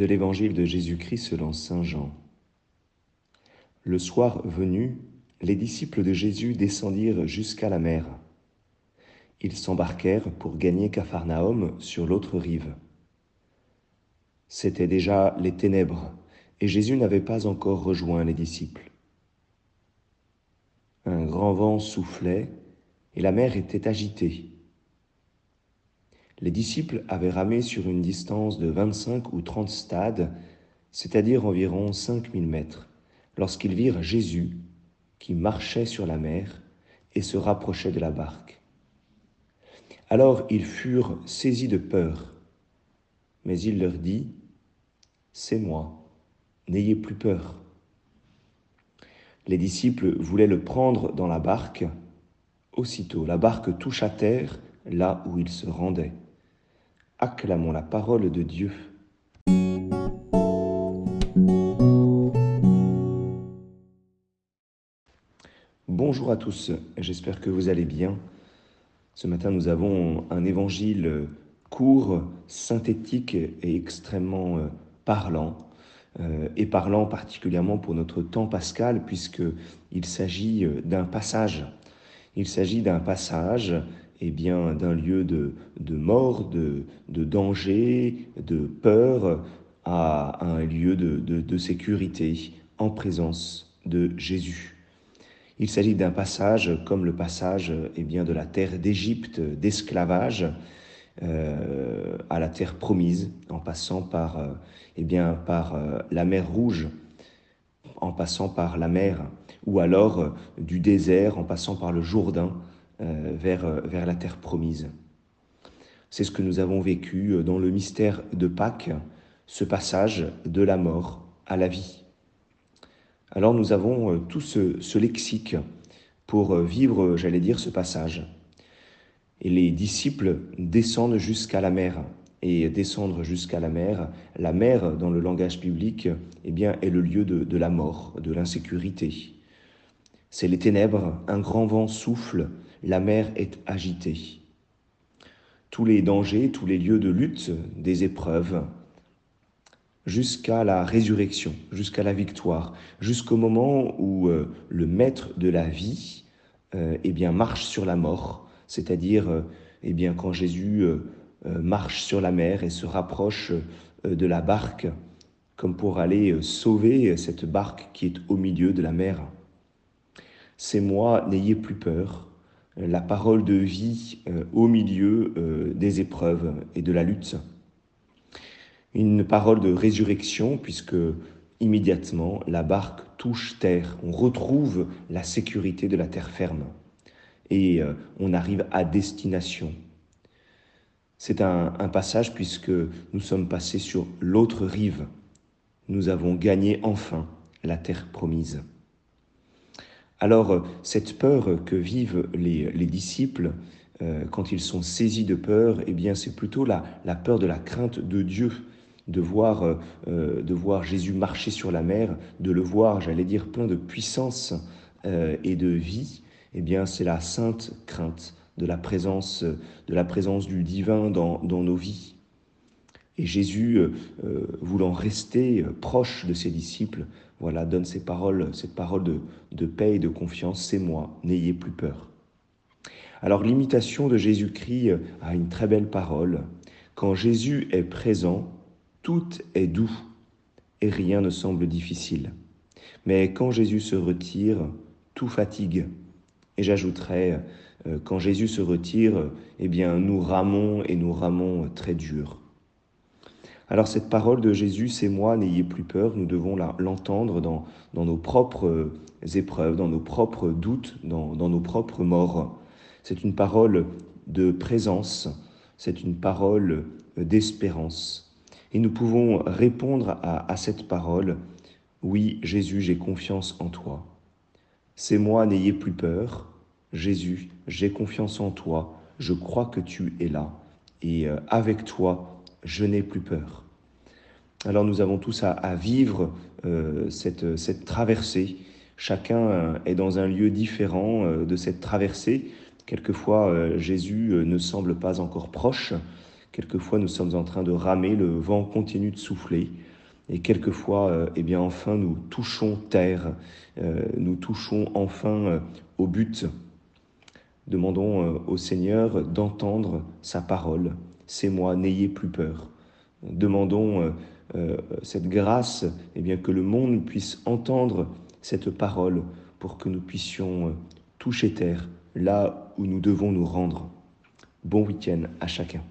de l'évangile de Jésus-Christ selon Saint Jean. Le soir venu, les disciples de Jésus descendirent jusqu'à la mer. Ils s'embarquèrent pour gagner Capharnaüm sur l'autre rive. C'étaient déjà les ténèbres, et Jésus n'avait pas encore rejoint les disciples. Un grand vent soufflait, et la mer était agitée. Les disciples avaient ramé sur une distance de 25 ou 30 stades, c'est-à-dire environ 5000 mètres, lorsqu'ils virent Jésus qui marchait sur la mer et se rapprochait de la barque. Alors ils furent saisis de peur, mais il leur dit, C'est moi, n'ayez plus peur. Les disciples voulaient le prendre dans la barque. Aussitôt, la barque touche à terre là où il se rendait. Acclamons la parole de Dieu. Bonjour à tous, j'espère que vous allez bien. Ce matin, nous avons un évangile court, synthétique et extrêmement euh, parlant, euh, et parlant particulièrement pour notre temps pascal, puisqu'il s'agit euh, d'un passage. Il s'agit d'un passage eh bien, d'un lieu de, mort, de, danger, de peur, à un lieu de, sécurité en présence de Jésus. Il s'agit d'un passage comme le passage eh bien, de la terre d'Égypte, d'esclavage, euh, à la terre promise, en passant par, euh, eh bien, par euh, la mer Rouge, en passant par la mer, ou alors du désert, en passant par le Jourdain, vers, euh, vers la terre promise. C'est ce que nous avons vécu euh, dans le mystère de Pâques, ce passage de la mort à la vie. Alors nous avons tout ce, ce lexique pour vivre, j'allais dire, ce passage. Et les disciples descendent jusqu'à la mer. Et descendre jusqu'à la mer, la mer, dans le langage biblique, eh bien, est le lieu de, de la mort, de l'insécurité. C'est les ténèbres, un grand vent souffle, la mer est agitée. Tous les dangers, tous les lieux de lutte, des épreuves, jusqu'à la résurrection, jusqu'à la victoire, jusqu'au moment où euh, le maître de la vie euh, eh bien, marche sur la mort, c'est-à-dire euh, eh bien, quand Jésus marche sur la mer et se rapproche de la barque, comme pour aller sauver cette barque qui est au milieu de la mer. C'est moi, n'ayez plus peur, la parole de vie euh, au milieu euh, des épreuves et de la lutte. Une parole de résurrection puisque immédiatement la barque touche terre, on retrouve la sécurité de la terre ferme et euh, on arrive à destination. C'est un passage puisque nous sommes passés sur l'autre rive. Nous avons gagné enfin la terre promise. Alors, euh, cette peur que vivent les, disciples euh, quand ils sont saisis de peur, eh bien, c'est plutôt la, peur de la crainte de Dieu, de voir, euh, de voir Jésus marcher sur la mer, de le voir, j'allais dire, plein de puissance et de vie. Eh bien, c'est la sainte crainte de la présence, de la présence du divin dans nos vies. Et Jésus, euh, euh, voulant rester euh, proche de ses disciples, voilà, donne ces paroles, cette parole de, paix et de confiance, c'est moi, n'ayez plus peur. Alors l'imitation de Jésus-Christ a une très belle parole. Quand Jésus est présent, tout est doux et rien ne semble difficile. Mais quand Jésus se retire, tout fatigue. Et j'ajouterais, quand Jésus se retire, eh bien, nous ramons et nous ramons très dur. Alors cette parole de Jésus, c'est moi, n'ayez plus peur, nous devons l'entendre dans, nos propres euh, épreuves, dans nos propres doutes, dans, nos propres morts. C'est une parole de présence, c'est une parole d'espérance. Et nous pouvons répondre à, à cette parole, oui Jésus, j'ai confiance en toi. C'est moi, n'ayez plus peur. Jésus, j'ai confiance en toi, je crois que tu es là. Et euh, avec toi, je n'ai plus peur. Alors nous avons tous à, vivre euh, cette, cette, traversée. Chacun euh, est dans un lieu différent euh, de cette traversée. Quelquefois, Jésus ne semble pas encore proche. Quelquefois, nous sommes en train de ramer, le vent continue de souffler. Et quelquefois, eh bien, enfin, nous touchons terre, nous touchons enfin au but. Demandons au Seigneur d'entendre sa parole. C'est moi, n'ayez plus peur. Demandons cette grâce, eh bien, que le monde puisse entendre cette parole pour que nous puissions toucher terre là où nous devons nous rendre. Bon week-end à chacun.